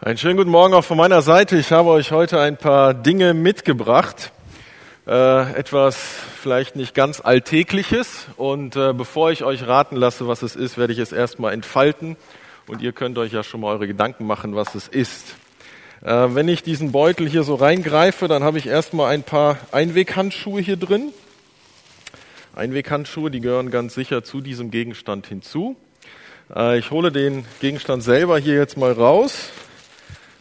Einen schönen guten Morgen auch von meiner Seite. Ich habe euch heute ein paar Dinge mitgebracht. Äh, etwas vielleicht nicht ganz Alltägliches. Und äh, bevor ich euch raten lasse, was es ist, werde ich es erstmal entfalten. Und ihr könnt euch ja schon mal eure Gedanken machen, was es ist. Äh, wenn ich diesen Beutel hier so reingreife, dann habe ich erstmal ein paar Einweghandschuhe hier drin. Einweghandschuhe, die gehören ganz sicher zu diesem Gegenstand hinzu. Äh, ich hole den Gegenstand selber hier jetzt mal raus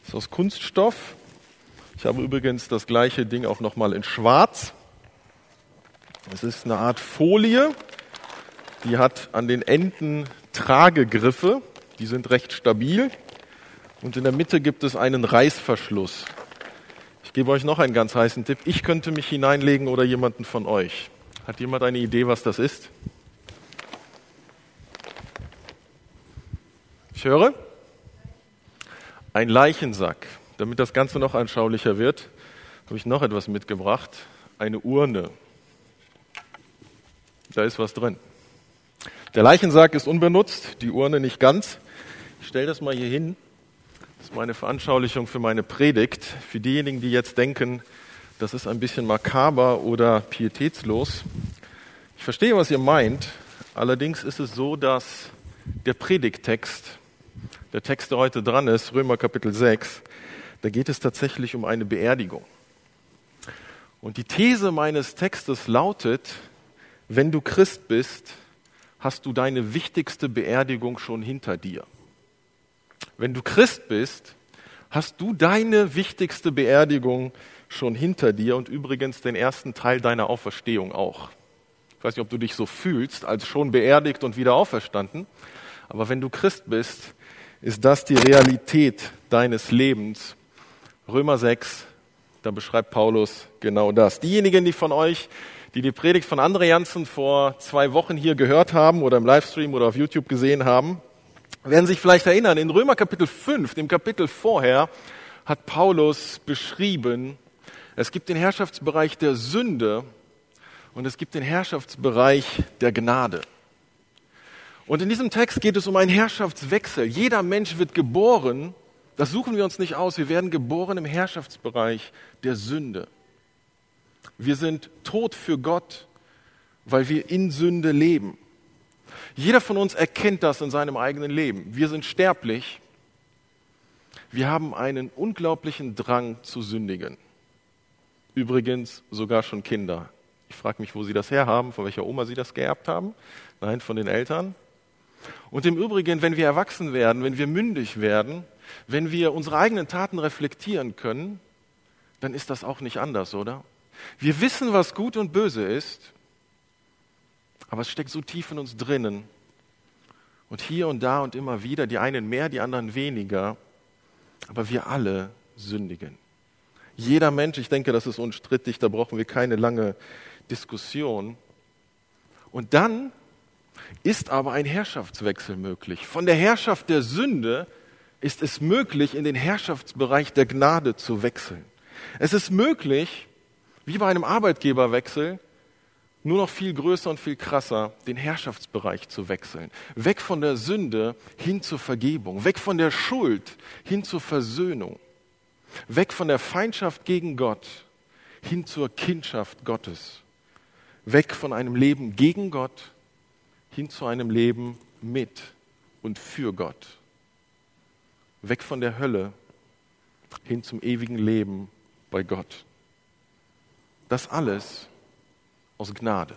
ist aus Kunststoff. Ich habe übrigens das gleiche Ding auch nochmal in Schwarz. Es ist eine Art Folie, die hat an den Enden Tragegriffe, die sind recht stabil. Und in der Mitte gibt es einen Reißverschluss. Ich gebe euch noch einen ganz heißen Tipp. Ich könnte mich hineinlegen oder jemanden von euch. Hat jemand eine Idee, was das ist? Ich höre. Ein Leichensack. Damit das Ganze noch anschaulicher wird, habe ich noch etwas mitgebracht. Eine Urne. Da ist was drin. Der Leichensack ist unbenutzt, die Urne nicht ganz. Ich stelle das mal hier hin. Das ist meine Veranschaulichung für meine Predigt. Für diejenigen, die jetzt denken, das ist ein bisschen makaber oder pietätslos. Ich verstehe, was ihr meint. Allerdings ist es so, dass der Predigttext der Text, der heute dran ist, Römer Kapitel 6, da geht es tatsächlich um eine Beerdigung. Und die These meines Textes lautet, wenn du Christ bist, hast du deine wichtigste Beerdigung schon hinter dir. Wenn du Christ bist, hast du deine wichtigste Beerdigung schon hinter dir und übrigens den ersten Teil deiner Auferstehung auch. Ich weiß nicht, ob du dich so fühlst, als schon beerdigt und wieder auferstanden, aber wenn du Christ bist, ist das die Realität deines Lebens. Römer 6, da beschreibt Paulus genau das. Diejenigen, die von euch, die die Predigt von André Janssen vor zwei Wochen hier gehört haben oder im Livestream oder auf YouTube gesehen haben, werden sich vielleicht erinnern, in Römer Kapitel 5, dem Kapitel vorher, hat Paulus beschrieben, es gibt den Herrschaftsbereich der Sünde und es gibt den Herrschaftsbereich der Gnade. Und in diesem Text geht es um einen Herrschaftswechsel. Jeder Mensch wird geboren, das suchen wir uns nicht aus, wir werden geboren im Herrschaftsbereich der Sünde. Wir sind tot für Gott, weil wir in Sünde leben. Jeder von uns erkennt das in seinem eigenen Leben. Wir sind sterblich. Wir haben einen unglaublichen Drang zu sündigen. Übrigens sogar schon Kinder. Ich frage mich, wo sie das herhaben, von welcher Oma sie das geerbt haben. Nein, von den Eltern. Und im Übrigen, wenn wir erwachsen werden, wenn wir mündig werden, wenn wir unsere eigenen Taten reflektieren können, dann ist das auch nicht anders, oder? Wir wissen, was gut und böse ist, aber es steckt so tief in uns drinnen. Und hier und da und immer wieder, die einen mehr, die anderen weniger, aber wir alle sündigen. Jeder Mensch, ich denke, das ist unstrittig, da brauchen wir keine lange Diskussion. Und dann ist aber ein Herrschaftswechsel möglich. Von der Herrschaft der Sünde ist es möglich, in den Herrschaftsbereich der Gnade zu wechseln. Es ist möglich, wie bei einem Arbeitgeberwechsel, nur noch viel größer und viel krasser, den Herrschaftsbereich zu wechseln. Weg von der Sünde hin zur Vergebung, weg von der Schuld hin zur Versöhnung, weg von der Feindschaft gegen Gott hin zur Kindschaft Gottes, weg von einem Leben gegen Gott hin zu einem Leben mit und für Gott. Weg von der Hölle hin zum ewigen Leben bei Gott. Das alles aus Gnade.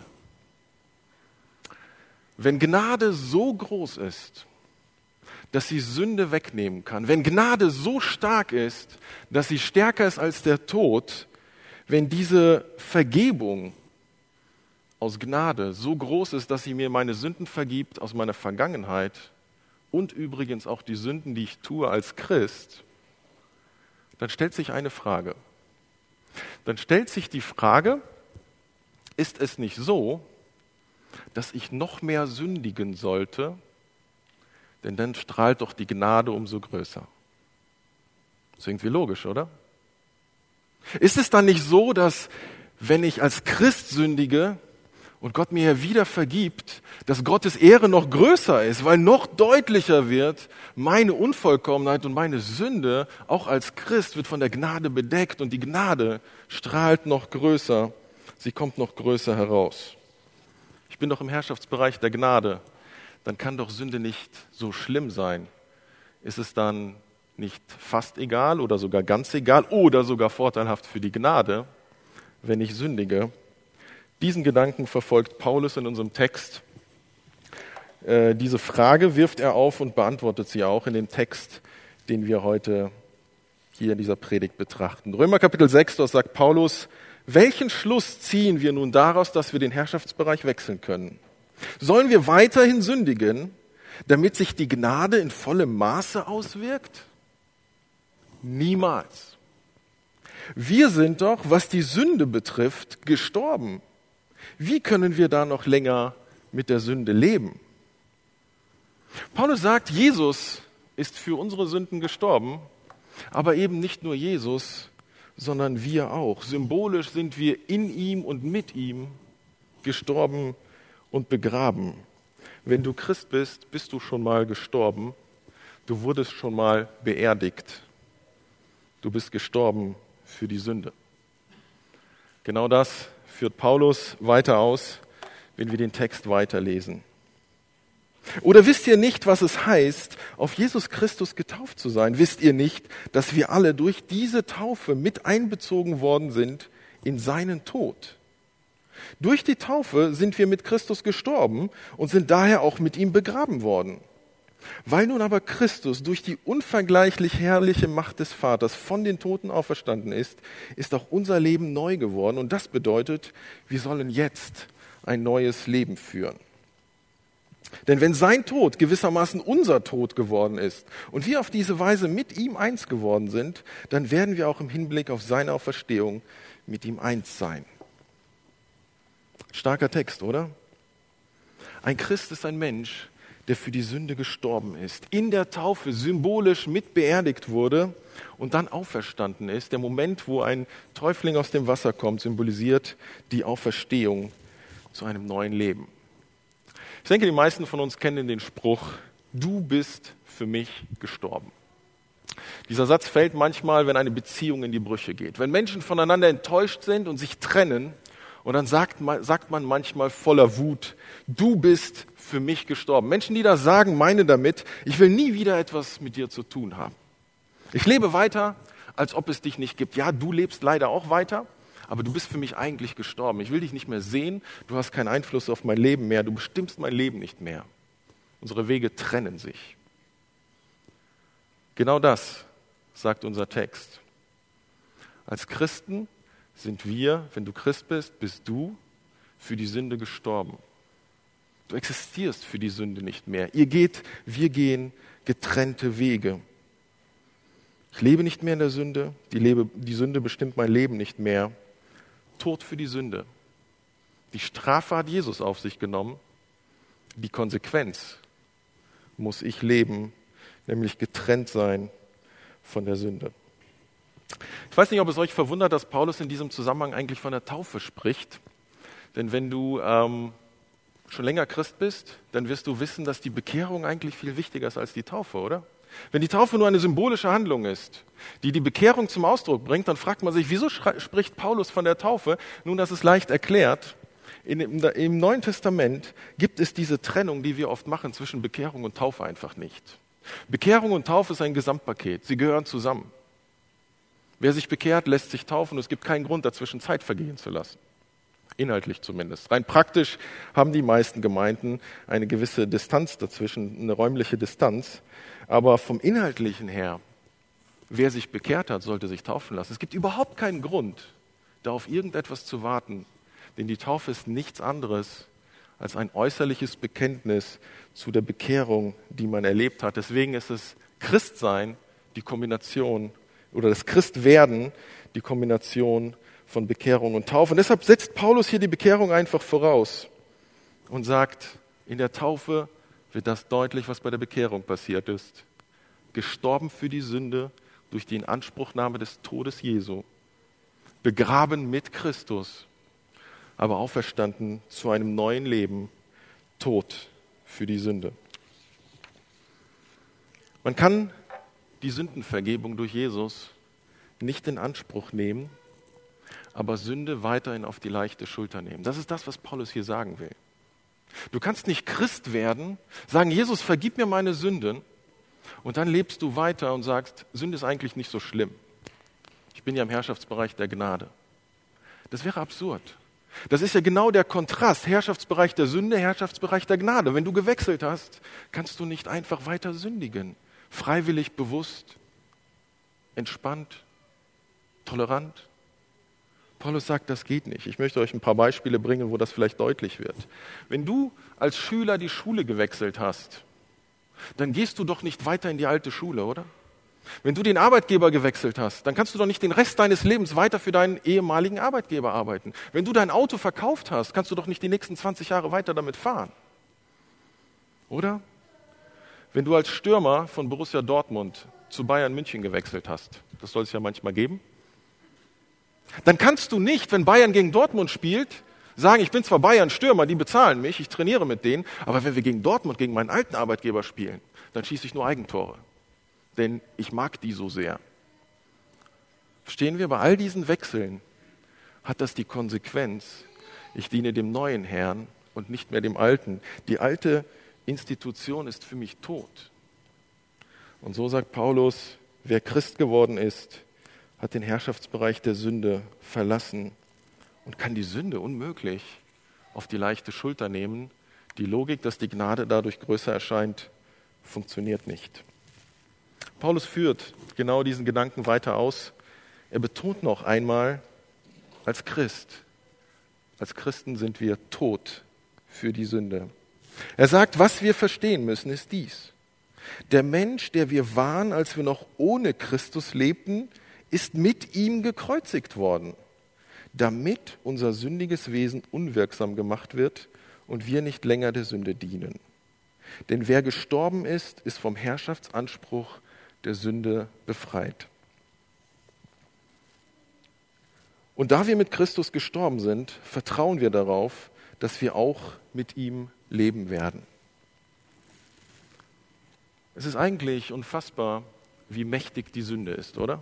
Wenn Gnade so groß ist, dass sie Sünde wegnehmen kann, wenn Gnade so stark ist, dass sie stärker ist als der Tod, wenn diese Vergebung aus Gnade so groß ist, dass sie mir meine Sünden vergibt aus meiner Vergangenheit und übrigens auch die Sünden, die ich tue als Christ, dann stellt sich eine Frage. Dann stellt sich die Frage, ist es nicht so, dass ich noch mehr sündigen sollte, denn dann strahlt doch die Gnade umso größer. Das ist irgendwie logisch, oder? Ist es dann nicht so, dass wenn ich als Christ sündige, und Gott mir ja wieder vergibt, dass Gottes Ehre noch größer ist, weil noch deutlicher wird, meine Unvollkommenheit und meine Sünde, auch als Christ, wird von der Gnade bedeckt und die Gnade strahlt noch größer, sie kommt noch größer heraus. Ich bin doch im Herrschaftsbereich der Gnade, dann kann doch Sünde nicht so schlimm sein. Ist es dann nicht fast egal oder sogar ganz egal oder sogar vorteilhaft für die Gnade, wenn ich sündige? Diesen Gedanken verfolgt Paulus in unserem Text. Äh, diese Frage wirft er auf und beantwortet sie auch in dem Text, den wir heute hier in dieser Predigt betrachten. Römer Kapitel 6, dort sagt Paulus, welchen Schluss ziehen wir nun daraus, dass wir den Herrschaftsbereich wechseln können? Sollen wir weiterhin sündigen, damit sich die Gnade in vollem Maße auswirkt? Niemals. Wir sind doch, was die Sünde betrifft, gestorben. Wie können wir da noch länger mit der Sünde leben? Paulus sagt, Jesus ist für unsere Sünden gestorben, aber eben nicht nur Jesus, sondern wir auch. Symbolisch sind wir in ihm und mit ihm gestorben und begraben. Wenn du Christ bist, bist du schon mal gestorben, du wurdest schon mal beerdigt, du bist gestorben für die Sünde. Genau das führt Paulus weiter aus, wenn wir den Text weiterlesen. Oder wisst ihr nicht, was es heißt, auf Jesus Christus getauft zu sein? Wisst ihr nicht, dass wir alle durch diese Taufe mit einbezogen worden sind in seinen Tod? Durch die Taufe sind wir mit Christus gestorben und sind daher auch mit ihm begraben worden. Weil nun aber Christus durch die unvergleichlich herrliche Macht des Vaters von den Toten auferstanden ist, ist auch unser Leben neu geworden. Und das bedeutet, wir sollen jetzt ein neues Leben führen. Denn wenn sein Tod gewissermaßen unser Tod geworden ist und wir auf diese Weise mit ihm eins geworden sind, dann werden wir auch im Hinblick auf seine Auferstehung mit ihm eins sein. Starker Text, oder? Ein Christ ist ein Mensch, der für die Sünde gestorben ist, in der Taufe symbolisch mit beerdigt wurde und dann auferstanden ist. Der Moment, wo ein Täufling aus dem Wasser kommt, symbolisiert die Auferstehung zu einem neuen Leben. Ich denke, die meisten von uns kennen den Spruch, du bist für mich gestorben. Dieser Satz fällt manchmal, wenn eine Beziehung in die Brüche geht. Wenn Menschen voneinander enttäuscht sind und sich trennen, und dann sagt man, sagt man manchmal voller Wut, du bist für mich gestorben. Menschen, die das sagen, meinen damit, ich will nie wieder etwas mit dir zu tun haben. Ich lebe weiter, als ob es dich nicht gibt. Ja, du lebst leider auch weiter, aber du bist für mich eigentlich gestorben. Ich will dich nicht mehr sehen, du hast keinen Einfluss auf mein Leben mehr, du bestimmst mein Leben nicht mehr. Unsere Wege trennen sich. Genau das sagt unser Text. Als Christen sind wir, wenn du Christ bist, bist du für die Sünde gestorben. Du existierst für die Sünde nicht mehr. Ihr geht, wir gehen getrennte Wege. Ich lebe nicht mehr in der Sünde, die, lebe, die Sünde bestimmt mein Leben nicht mehr. Tod für die Sünde. Die Strafe hat Jesus auf sich genommen. Die Konsequenz muss ich leben, nämlich getrennt sein von der Sünde. Ich weiß nicht, ob es euch verwundert, dass Paulus in diesem Zusammenhang eigentlich von der Taufe spricht. Denn wenn du ähm, schon länger Christ bist, dann wirst du wissen, dass die Bekehrung eigentlich viel wichtiger ist als die Taufe, oder? Wenn die Taufe nur eine symbolische Handlung ist, die die Bekehrung zum Ausdruck bringt, dann fragt man sich, wieso spricht Paulus von der Taufe? Nun, das ist leicht erklärt. In, im, Im Neuen Testament gibt es diese Trennung, die wir oft machen zwischen Bekehrung und Taufe einfach nicht. Bekehrung und Taufe ist ein Gesamtpaket. Sie gehören zusammen. Wer sich bekehrt, lässt sich taufen. Es gibt keinen Grund, dazwischen Zeit vergehen zu lassen. Inhaltlich zumindest. Rein praktisch haben die meisten Gemeinden eine gewisse Distanz dazwischen, eine räumliche Distanz. Aber vom Inhaltlichen her, wer sich bekehrt hat, sollte sich taufen lassen. Es gibt überhaupt keinen Grund, da auf irgendetwas zu warten. Denn die Taufe ist nichts anderes als ein äußerliches Bekenntnis zu der Bekehrung, die man erlebt hat. Deswegen ist es Christsein die Kombination oder das Christwerden die Kombination von Bekehrung und Taufe. Und deshalb setzt Paulus hier die Bekehrung einfach voraus und sagt, in der Taufe wird das deutlich, was bei der Bekehrung passiert ist. Gestorben für die Sünde durch die Inanspruchnahme des Todes Jesu. Begraben mit Christus. aber auferstanden zu einem neuen Leben, tot für die Sünde. Man kann die Sündenvergebung durch Jesus nicht in Anspruch nehmen, aber Sünde weiterhin auf die leichte Schulter nehmen. Das ist das, was Paulus hier sagen will. Du kannst nicht Christ werden, sagen, Jesus, vergib mir meine Sünden, und dann lebst du weiter und sagst, Sünde ist eigentlich nicht so schlimm. Ich bin ja im Herrschaftsbereich der Gnade. Das wäre absurd. Das ist ja genau der Kontrast. Herrschaftsbereich der Sünde, Herrschaftsbereich der Gnade. Wenn du gewechselt hast, kannst du nicht einfach weiter sündigen. Freiwillig, bewusst, entspannt, tolerant. Paulus sagt, das geht nicht. Ich möchte euch ein paar Beispiele bringen, wo das vielleicht deutlich wird. Wenn du als Schüler die Schule gewechselt hast, dann gehst du doch nicht weiter in die alte Schule, oder? Wenn du den Arbeitgeber gewechselt hast, dann kannst du doch nicht den Rest deines Lebens weiter für deinen ehemaligen Arbeitgeber arbeiten. Wenn du dein Auto verkauft hast, kannst du doch nicht die nächsten 20 Jahre weiter damit fahren. Oder? Wenn du als Stürmer von Borussia Dortmund zu Bayern München gewechselt hast, das soll es ja manchmal geben, dann kannst du nicht, wenn Bayern gegen Dortmund spielt, sagen, ich bin zwar Bayern Stürmer, die bezahlen mich, ich trainiere mit denen, aber wenn wir gegen Dortmund, gegen meinen alten Arbeitgeber spielen, dann schieße ich nur Eigentore. Denn ich mag die so sehr. Verstehen wir, bei all diesen Wechseln hat das die Konsequenz, ich diene dem neuen Herrn und nicht mehr dem alten. Die alte Institution ist für mich tot. Und so sagt Paulus, wer Christ geworden ist, hat den Herrschaftsbereich der Sünde verlassen und kann die Sünde unmöglich auf die leichte Schulter nehmen. Die Logik, dass die Gnade dadurch größer erscheint, funktioniert nicht. Paulus führt genau diesen Gedanken weiter aus. Er betont noch einmal, als Christ, als Christen sind wir tot für die Sünde. Er sagt, was wir verstehen müssen, ist dies. Der Mensch, der wir waren, als wir noch ohne Christus lebten, ist mit ihm gekreuzigt worden, damit unser sündiges Wesen unwirksam gemacht wird und wir nicht länger der Sünde dienen. Denn wer gestorben ist, ist vom Herrschaftsanspruch der Sünde befreit. Und da wir mit Christus gestorben sind, vertrauen wir darauf, dass wir auch mit ihm leben werden. Es ist eigentlich unfassbar, wie mächtig die Sünde ist, oder?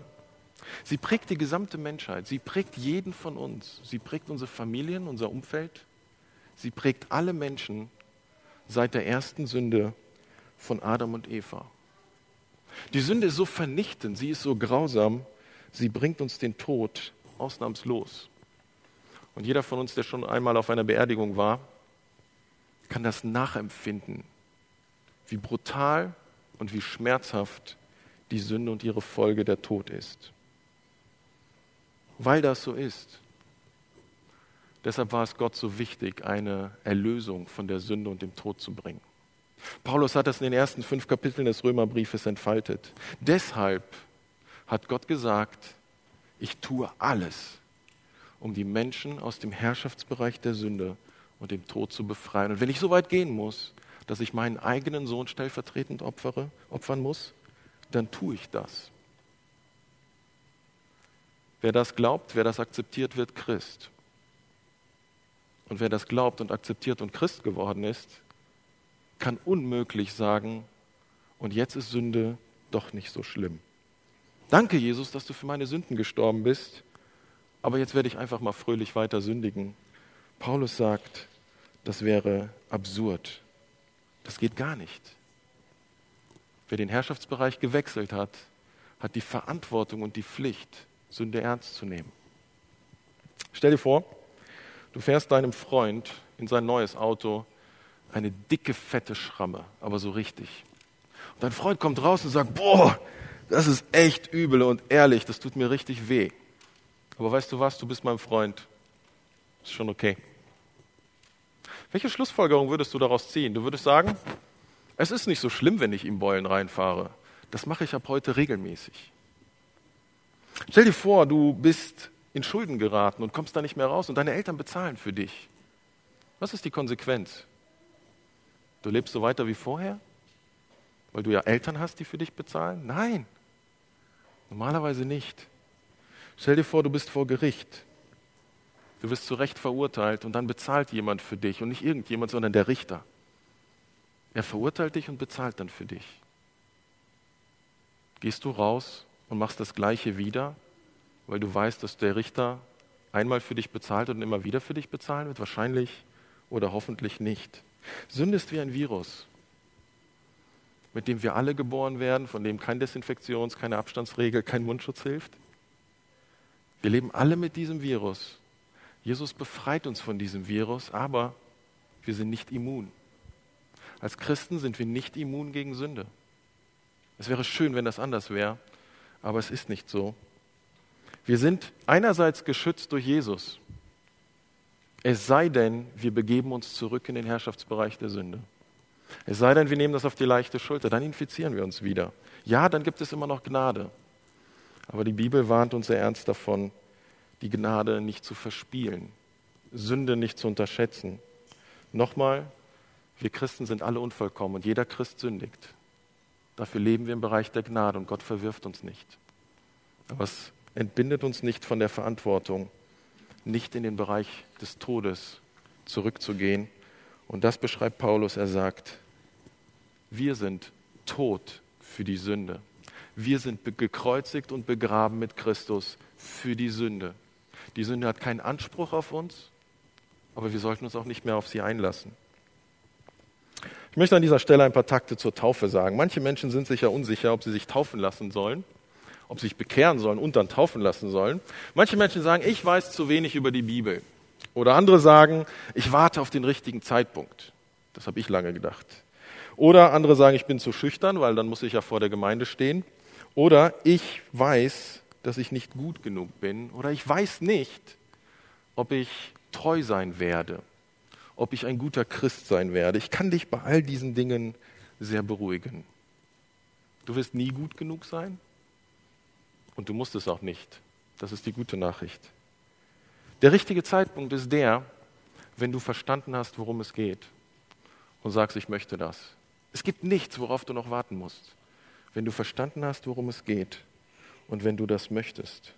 Sie prägt die gesamte Menschheit, sie prägt jeden von uns, sie prägt unsere Familien, unser Umfeld, sie prägt alle Menschen seit der ersten Sünde von Adam und Eva. Die Sünde ist so vernichtend, sie ist so grausam, sie bringt uns den Tod ausnahmslos. Und jeder von uns, der schon einmal auf einer Beerdigung war, kann das nachempfinden, wie brutal und wie schmerzhaft die Sünde und ihre Folge der Tod ist weil das so ist. Deshalb war es Gott so wichtig, eine Erlösung von der Sünde und dem Tod zu bringen. Paulus hat das in den ersten fünf Kapiteln des Römerbriefes entfaltet. Deshalb hat Gott gesagt, ich tue alles, um die Menschen aus dem Herrschaftsbereich der Sünde und dem Tod zu befreien. Und wenn ich so weit gehen muss, dass ich meinen eigenen Sohn stellvertretend opfere, opfern muss, dann tue ich das. Wer das glaubt, wer das akzeptiert, wird Christ. Und wer das glaubt und akzeptiert und Christ geworden ist, kann unmöglich sagen, und jetzt ist Sünde doch nicht so schlimm. Danke, Jesus, dass du für meine Sünden gestorben bist, aber jetzt werde ich einfach mal fröhlich weiter sündigen. Paulus sagt, das wäre absurd. Das geht gar nicht. Wer den Herrschaftsbereich gewechselt hat, hat die Verantwortung und die Pflicht, Sünde ernst zu nehmen. Stell dir vor, du fährst deinem Freund in sein neues Auto eine dicke, fette Schramme, aber so richtig. Und dein Freund kommt raus und sagt, boah, das ist echt übel und ehrlich, das tut mir richtig weh. Aber weißt du was, du bist mein Freund. Ist schon okay. Welche Schlussfolgerung würdest du daraus ziehen? Du würdest sagen, es ist nicht so schlimm, wenn ich ihm Beulen reinfahre. Das mache ich ab heute regelmäßig. Stell dir vor, du bist in Schulden geraten und kommst da nicht mehr raus und deine Eltern bezahlen für dich. Was ist die Konsequenz? Du lebst so weiter wie vorher? Weil du ja Eltern hast, die für dich bezahlen? Nein, normalerweise nicht. Stell dir vor, du bist vor Gericht Du wirst zu Recht verurteilt und dann bezahlt jemand für dich und nicht irgendjemand, sondern der Richter. Er verurteilt dich und bezahlt dann für dich. Gehst du raus und machst das Gleiche wieder, weil du weißt, dass der Richter einmal für dich bezahlt und immer wieder für dich bezahlen wird? Wahrscheinlich oder hoffentlich nicht. Sünde ist wie ein Virus, mit dem wir alle geboren werden, von dem kein Desinfektions-, keine Abstandsregel, kein Mundschutz hilft. Wir leben alle mit diesem Virus. Jesus befreit uns von diesem Virus, aber wir sind nicht immun. Als Christen sind wir nicht immun gegen Sünde. Es wäre schön, wenn das anders wäre, aber es ist nicht so. Wir sind einerseits geschützt durch Jesus, es sei denn, wir begeben uns zurück in den Herrschaftsbereich der Sünde. Es sei denn, wir nehmen das auf die leichte Schulter, dann infizieren wir uns wieder. Ja, dann gibt es immer noch Gnade. Aber die Bibel warnt uns sehr ernst davon, die Gnade nicht zu verspielen, Sünde nicht zu unterschätzen. Nochmal, wir Christen sind alle unvollkommen und jeder Christ sündigt. Dafür leben wir im Bereich der Gnade und Gott verwirft uns nicht. Aber es entbindet uns nicht von der Verantwortung, nicht in den Bereich des Todes zurückzugehen. Und das beschreibt Paulus. Er sagt, wir sind tot für die Sünde. Wir sind gekreuzigt und begraben mit Christus für die Sünde. Die Sünde hat keinen Anspruch auf uns, aber wir sollten uns auch nicht mehr auf sie einlassen. Ich möchte an dieser Stelle ein paar Takte zur Taufe sagen. Manche Menschen sind sich ja unsicher, ob sie sich taufen lassen sollen ob sie sich bekehren sollen und dann taufen lassen sollen. Manche Menschen sagen, ich weiß zu wenig über die Bibel. Oder andere sagen, ich warte auf den richtigen Zeitpunkt. Das habe ich lange gedacht. Oder andere sagen, ich bin zu schüchtern, weil dann muss ich ja vor der Gemeinde stehen. Oder ich weiß, dass ich nicht gut genug bin. Oder ich weiß nicht, ob ich treu sein werde, ob ich ein guter Christ sein werde. Ich kann dich bei all diesen Dingen sehr beruhigen. Du wirst nie gut genug sein. Und du musst es auch nicht. Das ist die gute Nachricht. Der richtige Zeitpunkt ist der, wenn du verstanden hast, worum es geht und sagst, ich möchte das. Es gibt nichts, worauf du noch warten musst. Wenn du verstanden hast, worum es geht und wenn du das möchtest.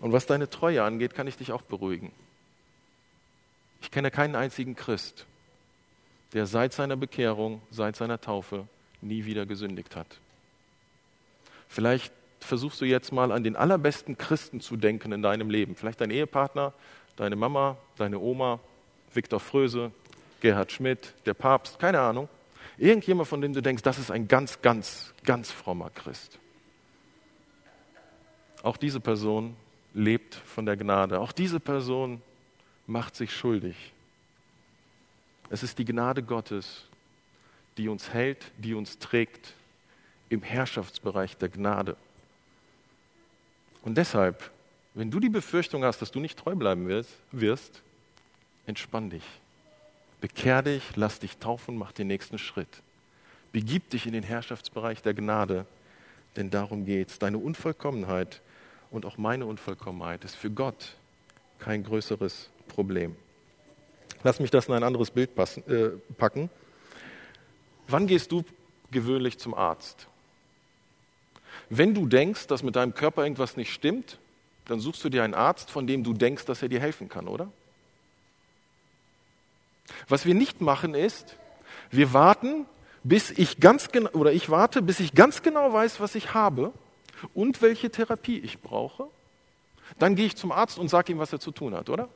Und was deine Treue angeht, kann ich dich auch beruhigen. Ich kenne keinen einzigen Christ, der seit seiner Bekehrung, seit seiner Taufe nie wieder gesündigt hat. Vielleicht versuchst du jetzt mal an den allerbesten Christen zu denken in deinem Leben. Vielleicht dein Ehepartner, deine Mama, deine Oma, Viktor Fröse, Gerhard Schmidt, der Papst, keine Ahnung. Irgendjemand, von dem du denkst, das ist ein ganz, ganz, ganz frommer Christ. Auch diese Person lebt von der Gnade. Auch diese Person macht sich schuldig. Es ist die Gnade Gottes, die uns hält, die uns trägt im Herrschaftsbereich der Gnade. Und deshalb, wenn du die Befürchtung hast, dass du nicht treu bleiben wirst, wirst entspann dich. Bekehr dich, lass dich taufen, mach den nächsten Schritt. Begib dich in den Herrschaftsbereich der Gnade, denn darum geht's. Deine Unvollkommenheit und auch meine Unvollkommenheit ist für Gott kein größeres Problem. Lass mich das in ein anderes Bild passen, äh, packen. Wann gehst du gewöhnlich zum Arzt? Wenn du denkst, dass mit deinem Körper irgendwas nicht stimmt, dann suchst du dir einen Arzt, von dem du denkst, dass er dir helfen kann, oder? Was wir nicht machen ist, wir warten, bis ich ganz genau oder ich warte, bis ich ganz genau weiß, was ich habe und welche Therapie ich brauche. Dann gehe ich zum Arzt und sage ihm, was er zu tun hat, oder?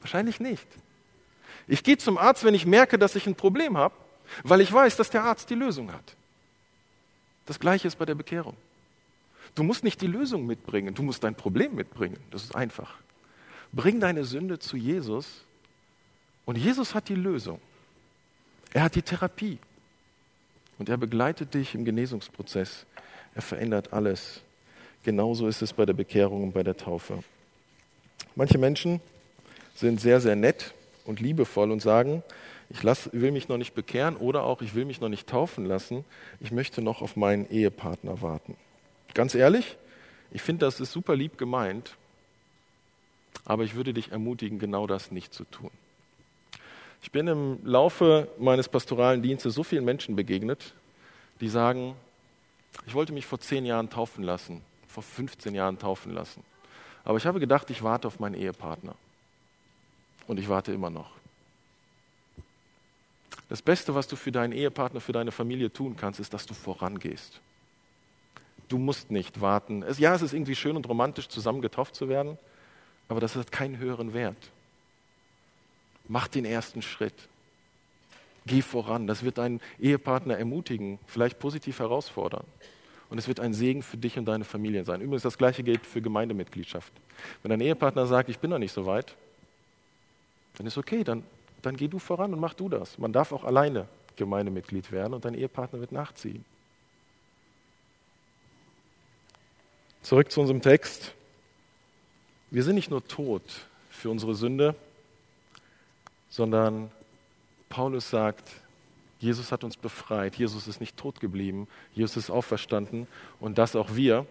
Wahrscheinlich nicht. Ich gehe zum Arzt, wenn ich merke, dass ich ein Problem habe, weil ich weiß, dass der Arzt die Lösung hat. Das gleiche ist bei der Bekehrung. Du musst nicht die Lösung mitbringen, du musst dein Problem mitbringen. Das ist einfach. Bring deine Sünde zu Jesus und Jesus hat die Lösung. Er hat die Therapie und er begleitet dich im Genesungsprozess. Er verändert alles. Genauso ist es bei der Bekehrung und bei der Taufe. Manche Menschen sind sehr, sehr nett und liebevoll und sagen, ich lass, will mich noch nicht bekehren oder auch ich will mich noch nicht taufen lassen, ich möchte noch auf meinen Ehepartner warten. Ganz ehrlich, ich finde, das ist super lieb gemeint, aber ich würde dich ermutigen, genau das nicht zu tun. Ich bin im Laufe meines pastoralen Dienstes so vielen Menschen begegnet, die sagen, ich wollte mich vor zehn Jahren taufen lassen, vor 15 Jahren taufen lassen. Aber ich habe gedacht, ich warte auf meinen Ehepartner. Und ich warte immer noch. Das Beste, was du für deinen Ehepartner, für deine Familie tun kannst, ist, dass du vorangehst. Du musst nicht warten. Es, ja, es ist irgendwie schön und romantisch, zusammen getauft zu werden, aber das hat keinen höheren Wert. Mach den ersten Schritt. Geh voran. Das wird deinen Ehepartner ermutigen, vielleicht positiv herausfordern. Und es wird ein Segen für dich und deine Familie sein. Übrigens, das Gleiche gilt für Gemeindemitgliedschaft. Wenn dein Ehepartner sagt, ich bin noch nicht so weit, dann ist okay, dann, dann geh du voran und mach du das. Man darf auch alleine Gemeindemitglied werden und dein Ehepartner wird nachziehen. Zurück zu unserem Text. Wir sind nicht nur tot für unsere Sünde, sondern Paulus sagt, Jesus hat uns befreit, Jesus ist nicht tot geblieben, Jesus ist auferstanden und das auch wir.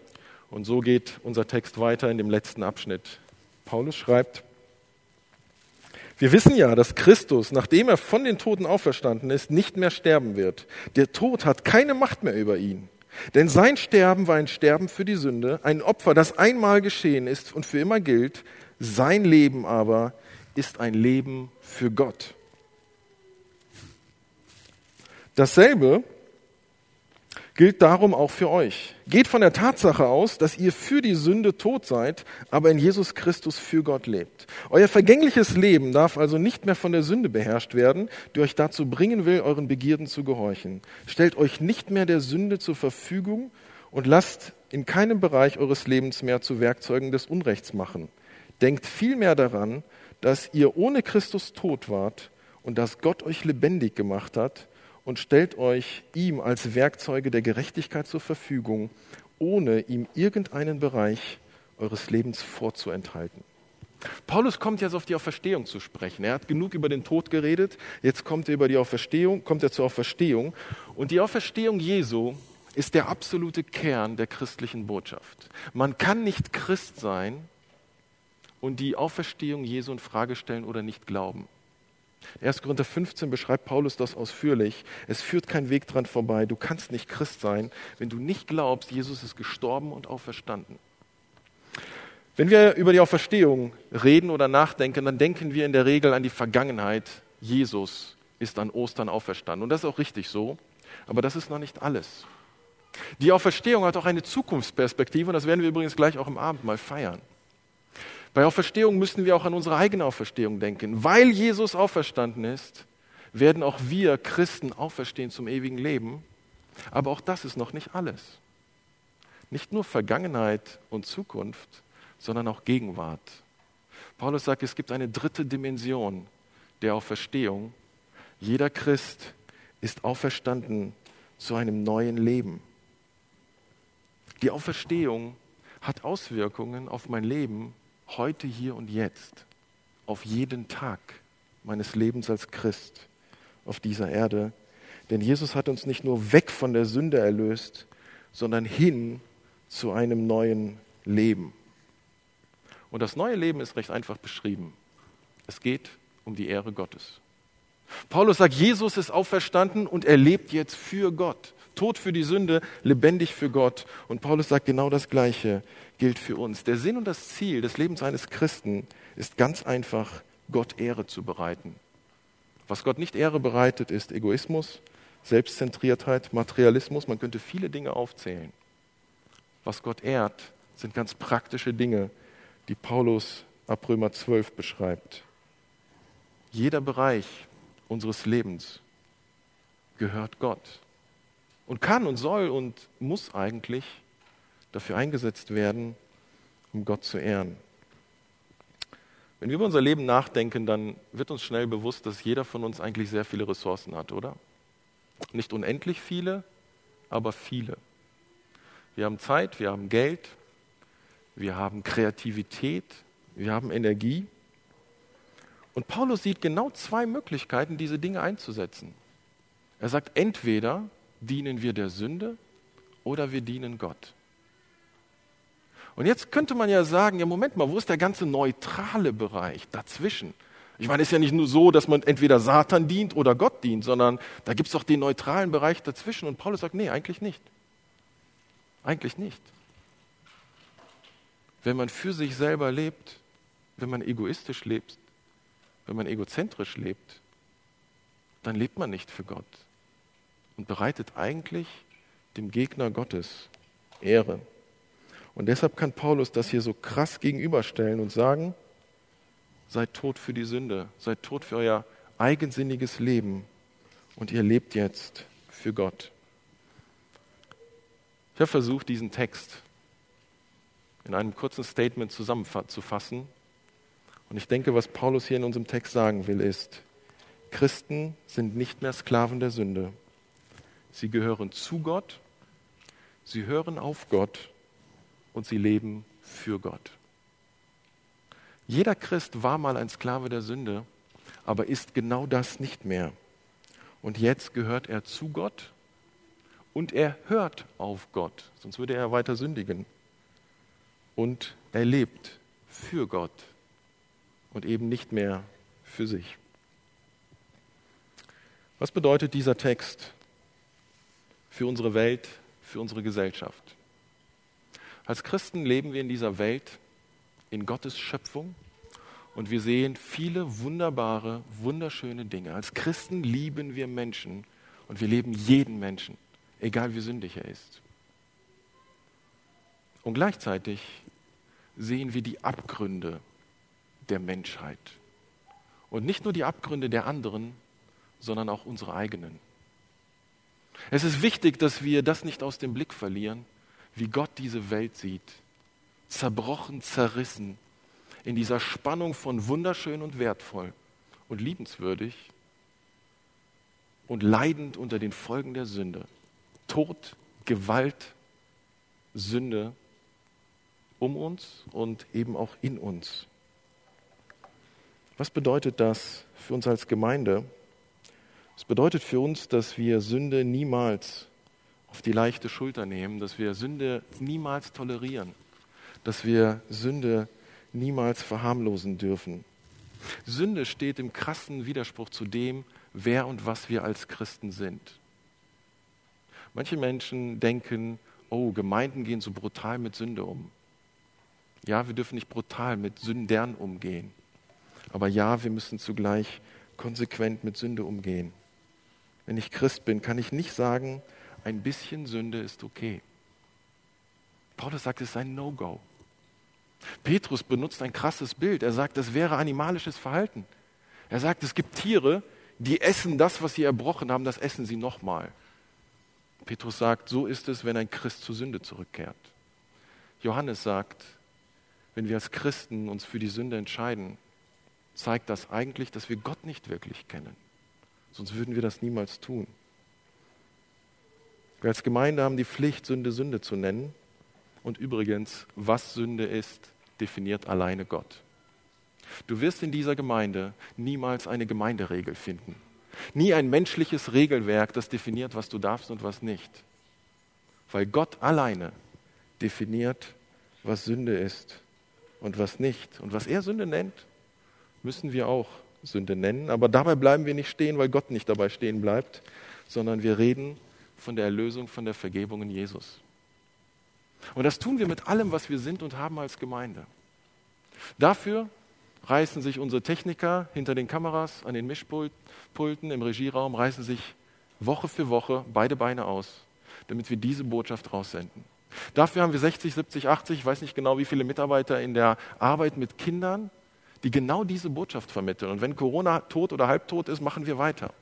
Und so geht unser Text weiter in dem letzten Abschnitt. Paulus schreibt, wir wissen ja, dass Christus, nachdem er von den Toten auferstanden ist, nicht mehr sterben wird. Der Tod hat keine Macht mehr über ihn. Denn sein Sterben war ein Sterben für die Sünde, ein Opfer, das einmal geschehen ist und für immer gilt. Sein Leben aber ist ein Leben für Gott. Dasselbe gilt darum auch für euch. Geht von der Tatsache aus, dass ihr für die Sünde tot seid, aber in Jesus Christus für Gott lebt. Euer vergängliches Leben darf also nicht mehr von der Sünde beherrscht werden, die euch dazu bringen will, euren Begierden zu gehorchen. Stellt euch nicht mehr der Sünde zur Verfügung und lasst in keinem Bereich eures Lebens mehr zu Werkzeugen des Unrechts machen. Denkt vielmehr daran, dass ihr ohne Christus tot wart und dass Gott euch lebendig gemacht hat, und stellt euch ihm als Werkzeuge der Gerechtigkeit zur Verfügung, ohne ihm irgendeinen Bereich eures Lebens vorzuenthalten. Paulus kommt jetzt auf die Auferstehung zu sprechen. Er hat genug über den Tod geredet. Jetzt kommt er über die Auferstehung, kommt er zur Auferstehung. Und die Auferstehung Jesu ist der absolute Kern der christlichen Botschaft. Man kann nicht Christ sein und die Auferstehung Jesu in Frage stellen oder nicht glauben. 1. Korinther 15 beschreibt Paulus das ausführlich. Es führt kein Weg dran vorbei. Du kannst nicht Christ sein, wenn du nicht glaubst, Jesus ist gestorben und auferstanden. Wenn wir über die Auferstehung reden oder nachdenken, dann denken wir in der Regel an die Vergangenheit. Jesus ist an Ostern auferstanden. Und das ist auch richtig so. Aber das ist noch nicht alles. Die Auferstehung hat auch eine Zukunftsperspektive. Und das werden wir übrigens gleich auch im Abend mal feiern. Bei Auferstehung müssen wir auch an unsere eigene Auferstehung denken. Weil Jesus auferstanden ist, werden auch wir Christen auferstehen zum ewigen Leben. Aber auch das ist noch nicht alles. Nicht nur Vergangenheit und Zukunft, sondern auch Gegenwart. Paulus sagt, es gibt eine dritte Dimension der Auferstehung. Jeder Christ ist auferstanden zu einem neuen Leben. Die Auferstehung hat Auswirkungen auf mein Leben heute, hier und jetzt, auf jeden Tag meines Lebens als Christ auf dieser Erde. Denn Jesus hat uns nicht nur weg von der Sünde erlöst, sondern hin zu einem neuen Leben. Und das neue Leben ist recht einfach beschrieben. Es geht um die Ehre Gottes. Paulus sagt, Jesus ist auferstanden und er lebt jetzt für Gott. Tod für die Sünde, lebendig für Gott. Und Paulus sagt genau das Gleiche gilt für uns. Der Sinn und das Ziel des Lebens eines Christen ist ganz einfach, Gott Ehre zu bereiten. Was Gott nicht Ehre bereitet, ist Egoismus, Selbstzentriertheit, Materialismus. Man könnte viele Dinge aufzählen. Was Gott ehrt, sind ganz praktische Dinge, die Paulus ab Römer 12 beschreibt. Jeder Bereich unseres Lebens gehört Gott und kann und soll und muss eigentlich dafür eingesetzt werden, um Gott zu ehren. Wenn wir über unser Leben nachdenken, dann wird uns schnell bewusst, dass jeder von uns eigentlich sehr viele Ressourcen hat, oder? Nicht unendlich viele, aber viele. Wir haben Zeit, wir haben Geld, wir haben Kreativität, wir haben Energie. Und Paulus sieht genau zwei Möglichkeiten, diese Dinge einzusetzen. Er sagt, entweder dienen wir der Sünde oder wir dienen Gott. Und jetzt könnte man ja sagen, ja Moment mal, wo ist der ganze neutrale Bereich dazwischen? Ich meine, es ist ja nicht nur so, dass man entweder Satan dient oder Gott dient, sondern da gibt es doch den neutralen Bereich dazwischen. Und Paulus sagt, nee, eigentlich nicht. Eigentlich nicht. Wenn man für sich selber lebt, wenn man egoistisch lebt, wenn man egozentrisch lebt, dann lebt man nicht für Gott und bereitet eigentlich dem Gegner Gottes Ehre. Und deshalb kann Paulus das hier so krass gegenüberstellen und sagen, seid tot für die Sünde, seid tot für euer eigensinniges Leben und ihr lebt jetzt für Gott. Ich habe versucht, diesen Text in einem kurzen Statement zusammenzufassen. Und ich denke, was Paulus hier in unserem Text sagen will, ist, Christen sind nicht mehr Sklaven der Sünde. Sie gehören zu Gott, sie hören auf Gott und sie leben für Gott. Jeder Christ war mal ein Sklave der Sünde, aber ist genau das nicht mehr. Und jetzt gehört er zu Gott und er hört auf Gott, sonst würde er weiter sündigen. Und er lebt für Gott und eben nicht mehr für sich. Was bedeutet dieser Text für unsere Welt, für unsere Gesellschaft? Als Christen leben wir in dieser Welt in Gottes Schöpfung und wir sehen viele wunderbare, wunderschöne Dinge. Als Christen lieben wir Menschen und wir leben jeden Menschen, egal wie sündig er ist. Und gleichzeitig sehen wir die Abgründe der Menschheit. Und nicht nur die Abgründe der anderen, sondern auch unsere eigenen. Es ist wichtig, dass wir das nicht aus dem Blick verlieren, wie Gott diese Welt sieht. Zerbrochen, zerrissen, in dieser Spannung von wunderschön und wertvoll und liebenswürdig und leidend unter den Folgen der Sünde. Tod, Gewalt, Sünde um uns und eben auch in uns. Was bedeutet das für uns als Gemeinde? Es bedeutet für uns, dass wir Sünde niemals auf die leichte Schulter nehmen, dass wir Sünde niemals tolerieren, dass wir Sünde niemals verharmlosen dürfen. Sünde steht im krassen Widerspruch zu dem, wer und was wir als Christen sind. Manche Menschen denken, oh, Gemeinden gehen so brutal mit Sünde um. Ja, wir dürfen nicht brutal mit Sündern umgehen. Aber ja, wir müssen zugleich konsequent mit Sünde umgehen. Wenn ich Christ bin, kann ich nicht sagen, ein bisschen Sünde ist okay. Paulus sagt, es ist ein No-Go. Petrus benutzt ein krasses Bild. Er sagt, es wäre animalisches Verhalten. Er sagt, es gibt Tiere, die essen das, was sie erbrochen haben, das essen sie nochmal. Petrus sagt, so ist es, wenn ein Christ zur Sünde zurückkehrt. Johannes sagt, wenn wir als Christen uns für die Sünde entscheiden, zeigt das eigentlich, dass wir Gott nicht wirklich kennen. Sonst würden wir das niemals tun. Wir als Gemeinde haben die Pflicht, Sünde Sünde zu nennen. Und übrigens, was Sünde ist, definiert alleine Gott. Du wirst in dieser Gemeinde niemals eine Gemeinderegel finden. Nie ein menschliches Regelwerk, das definiert, was du darfst und was nicht. Weil Gott alleine definiert, was Sünde ist und was nicht. Und was er Sünde nennt, müssen wir auch Sünde nennen. Aber dabei bleiben wir nicht stehen, weil Gott nicht dabei stehen bleibt, sondern wir reden von der Erlösung, von der Vergebung in Jesus. Und das tun wir mit allem, was wir sind und haben als Gemeinde. Dafür reißen sich unsere Techniker hinter den Kameras, an den Mischpulten, im Regieraum, reißen sich Woche für Woche beide Beine aus, damit wir diese Botschaft raussenden. Dafür haben wir 60, 70, 80, ich weiß nicht genau, wie viele Mitarbeiter in der Arbeit mit Kindern, die genau diese Botschaft vermitteln. Und wenn Corona tot oder halbtot ist, machen wir weiter.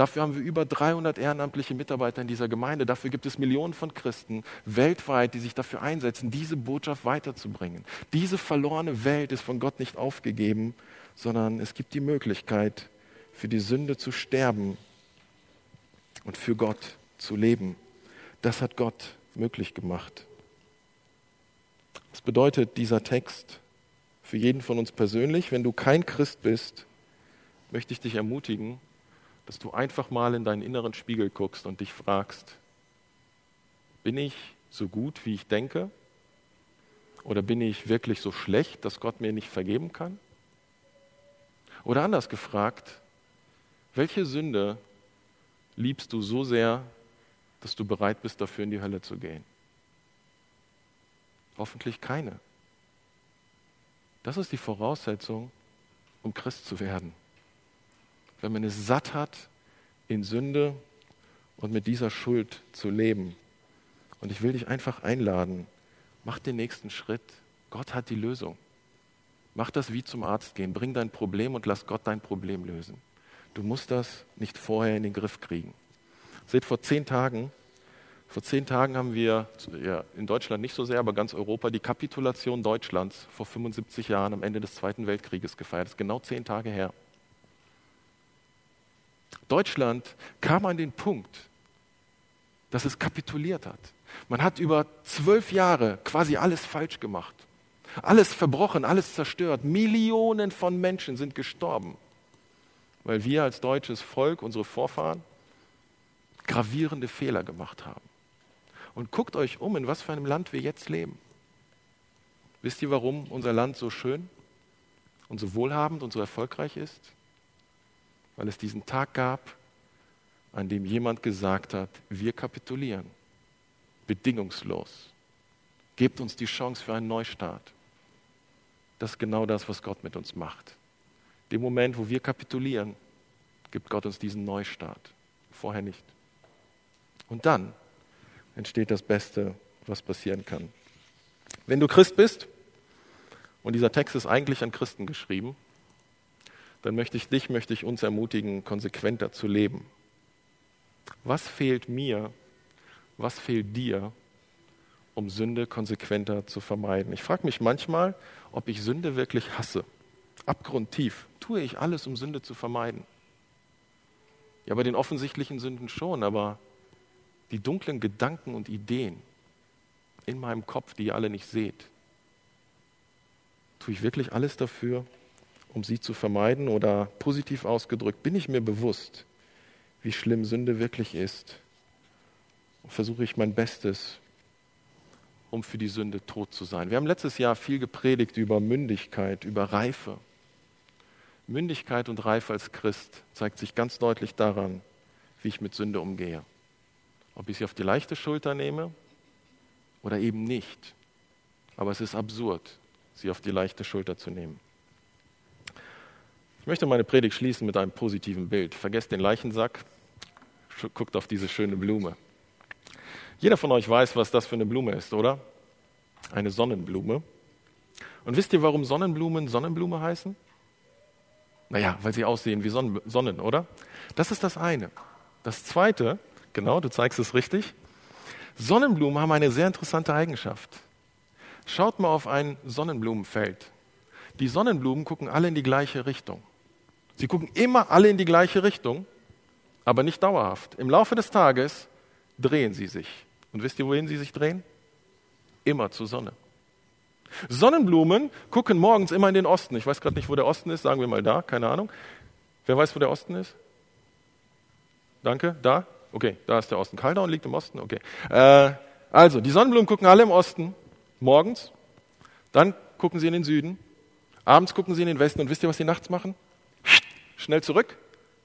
Dafür haben wir über 300 ehrenamtliche Mitarbeiter in dieser Gemeinde. Dafür gibt es Millionen von Christen weltweit, die sich dafür einsetzen, diese Botschaft weiterzubringen. Diese verlorene Welt ist von Gott nicht aufgegeben, sondern es gibt die Möglichkeit, für die Sünde zu sterben und für Gott zu leben. Das hat Gott möglich gemacht. Was bedeutet dieser Text für jeden von uns persönlich? Wenn du kein Christ bist, möchte ich dich ermutigen, dass du einfach mal in deinen inneren Spiegel guckst und dich fragst, bin ich so gut, wie ich denke? Oder bin ich wirklich so schlecht, dass Gott mir nicht vergeben kann? Oder anders gefragt, welche Sünde liebst du so sehr, dass du bereit bist, dafür in die Hölle zu gehen? Hoffentlich keine. Das ist die Voraussetzung, um Christ zu werden. Wenn man es satt hat, in Sünde und mit dieser Schuld zu leben. Und ich will dich einfach einladen, mach den nächsten Schritt. Gott hat die Lösung. Mach das wie zum Arzt gehen. Bring dein Problem und lass Gott dein Problem lösen. Du musst das nicht vorher in den Griff kriegen. Seht, vor zehn Tagen, vor zehn Tagen haben wir, ja, in Deutschland nicht so sehr, aber ganz Europa, die Kapitulation Deutschlands vor 75 Jahren am Ende des Zweiten Weltkrieges gefeiert. Das ist genau zehn Tage her. Deutschland kam an den Punkt, dass es kapituliert hat. Man hat über zwölf Jahre quasi alles falsch gemacht. Alles verbrochen, alles zerstört. Millionen von Menschen sind gestorben, weil wir als deutsches Volk, unsere Vorfahren, gravierende Fehler gemacht haben. Und guckt euch um, in was für einem Land wir jetzt leben. Wisst ihr, warum unser Land so schön und so wohlhabend und so erfolgreich ist? Weil es diesen Tag gab, an dem jemand gesagt hat, wir kapitulieren, bedingungslos. Gebt uns die Chance für einen Neustart. Das ist genau das, was Gott mit uns macht. Dem Moment, wo wir kapitulieren, gibt Gott uns diesen Neustart. Vorher nicht. Und dann entsteht das Beste, was passieren kann. Wenn du Christ bist, und dieser Text ist eigentlich an Christen geschrieben, dann möchte ich dich, möchte ich uns ermutigen, konsequenter zu leben. Was fehlt mir, was fehlt dir, um Sünde konsequenter zu vermeiden? Ich frage mich manchmal, ob ich Sünde wirklich hasse. Abgrundtief. Tue ich alles, um Sünde zu vermeiden? Ja, bei den offensichtlichen Sünden schon, aber die dunklen Gedanken und Ideen in meinem Kopf, die ihr alle nicht seht, tue ich wirklich alles dafür, um sie zu vermeiden? Oder positiv ausgedrückt, bin ich mir bewusst, wie schlimm Sünde wirklich ist? Und versuche ich mein Bestes, um für die Sünde tot zu sein. Wir haben letztes Jahr viel gepredigt über Mündigkeit, über Reife. Mündigkeit und Reife als Christ zeigt sich ganz deutlich daran, wie ich mit Sünde umgehe. Ob ich sie auf die leichte Schulter nehme oder eben nicht. Aber es ist absurd, sie auf die leichte Schulter zu nehmen. Ich möchte meine Predigt schließen mit einem positiven Bild. Vergesst den Leichensack, guckt auf diese schöne Blume. Jeder von euch weiß, was das für eine Blume ist, oder? Eine Sonnenblume. Und wisst ihr, warum Sonnenblumen Sonnenblume heißen? Naja, weil sie aussehen wie Sonnen, oder? Das ist das eine. Das zweite, genau, du zeigst es richtig. Sonnenblumen haben eine sehr interessante Eigenschaft. Schaut mal auf ein Sonnenblumenfeld. Die Sonnenblumen gucken alle in die gleiche Richtung. Sie gucken immer alle in die gleiche Richtung, aber nicht dauerhaft. Im Laufe des Tages drehen sie sich. Und wisst ihr, wohin sie sich drehen? Immer zur Sonne. Sonnenblumen gucken morgens immer in den Osten. Ich weiß gerade nicht, wo der Osten ist, sagen wir mal da, keine Ahnung. Wer weiß, wo der Osten ist? Danke, da? Okay, da ist der Osten. Kaldau liegt im Osten, okay. Äh, also, die Sonnenblumen gucken alle im Osten, morgens. Dann gucken sie in den Süden. Abends gucken sie in den Westen. Und wisst ihr, was sie nachts machen? Schnell zurück,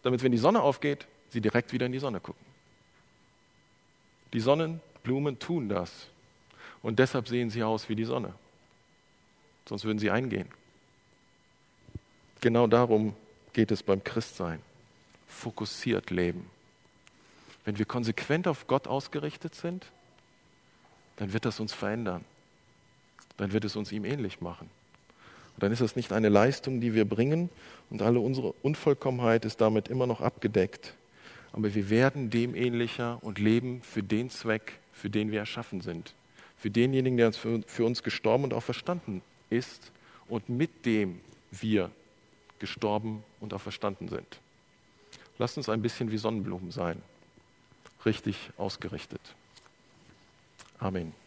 damit, wenn die Sonne aufgeht, sie direkt wieder in die Sonne gucken. Die Sonnenblumen tun das. Und deshalb sehen sie aus wie die Sonne. Sonst würden sie eingehen. Genau darum geht es beim Christsein. Fokussiert leben. Wenn wir konsequent auf Gott ausgerichtet sind, dann wird das uns verändern. Dann wird es uns ihm ähnlich machen. Und dann ist das nicht eine Leistung, die wir bringen und alle unsere Unvollkommenheit ist damit immer noch abgedeckt. Aber wir werden dem ähnlicher und leben für den Zweck, für den wir erschaffen sind. Für denjenigen, der für uns gestorben und auch verstanden ist und mit dem wir gestorben und auch verstanden sind. Lasst uns ein bisschen wie Sonnenblumen sein, richtig ausgerichtet. Amen.